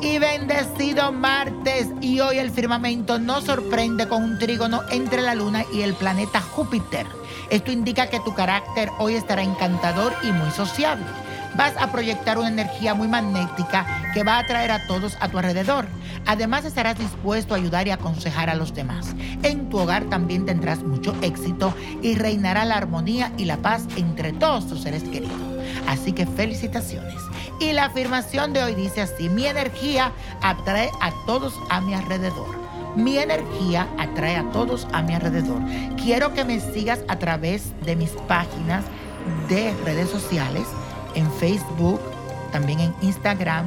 Y bendecido martes y hoy el firmamento nos sorprende con un trígono entre la luna y el planeta Júpiter. Esto indica que tu carácter hoy estará encantador y muy sociable. Vas a proyectar una energía muy magnética que va a atraer a todos a tu alrededor. Además estarás dispuesto a ayudar y aconsejar a los demás. En tu hogar también tendrás mucho éxito y reinará la armonía y la paz entre todos tus seres queridos. Así que felicitaciones. Y la afirmación de hoy dice así, mi energía atrae a todos a mi alrededor. Mi energía atrae a todos a mi alrededor. Quiero que me sigas a través de mis páginas de redes sociales, en Facebook, también en Instagram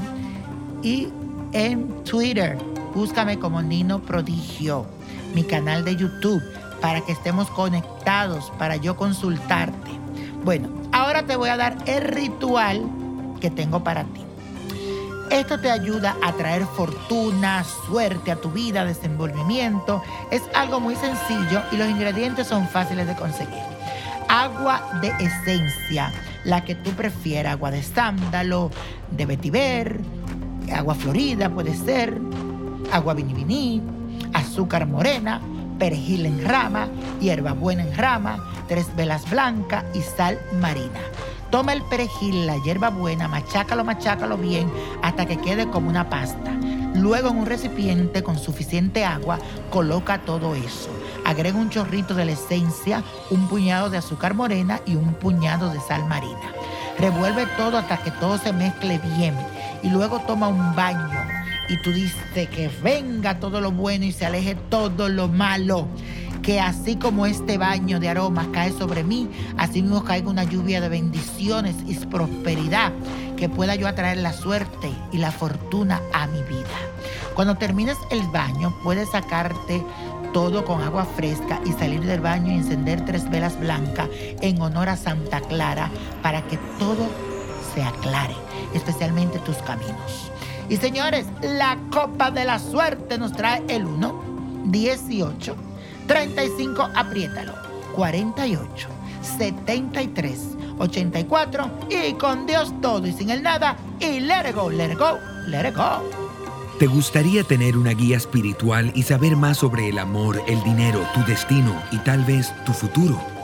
y en Twitter. Búscame como Nino Prodigio, mi canal de YouTube, para que estemos conectados, para yo consultarte. Bueno, ahora te voy a dar el ritual que tengo para ti. Esto te ayuda a traer fortuna, suerte a tu vida, desenvolvimiento. Es algo muy sencillo y los ingredientes son fáciles de conseguir. Agua de esencia, la que tú prefieras, agua de sándalo, de vetiver, agua florida puede ser, agua viniviní, azúcar morena, perejil en rama, hierbabuena en rama, tres velas blancas y sal marina. Toma el perejil, la hierbabuena, machácalo, machácalo bien hasta que quede como una pasta. Luego en un recipiente con suficiente agua coloca todo eso. Agrega un chorrito de la esencia, un puñado de azúcar morena y un puñado de sal marina. Revuelve todo hasta que todo se mezcle bien y luego toma un baño y tú dices que venga todo lo bueno y se aleje todo lo malo que así como este baño de aromas cae sobre mí, así mismo caiga una lluvia de bendiciones y prosperidad, que pueda yo atraer la suerte y la fortuna a mi vida. Cuando termines el baño, puedes sacarte todo con agua fresca y salir del baño y encender tres velas blancas en honor a Santa Clara para que todo se aclare, especialmente tus caminos. Y señores, la copa de la suerte nos trae el 1, 18, 35, apriétalo. 48, 73, 84 y con Dios todo y sin el nada y let go, let go, let it go. ¿Te gustaría tener una guía espiritual y saber más sobre el amor, el dinero, tu destino y tal vez tu futuro?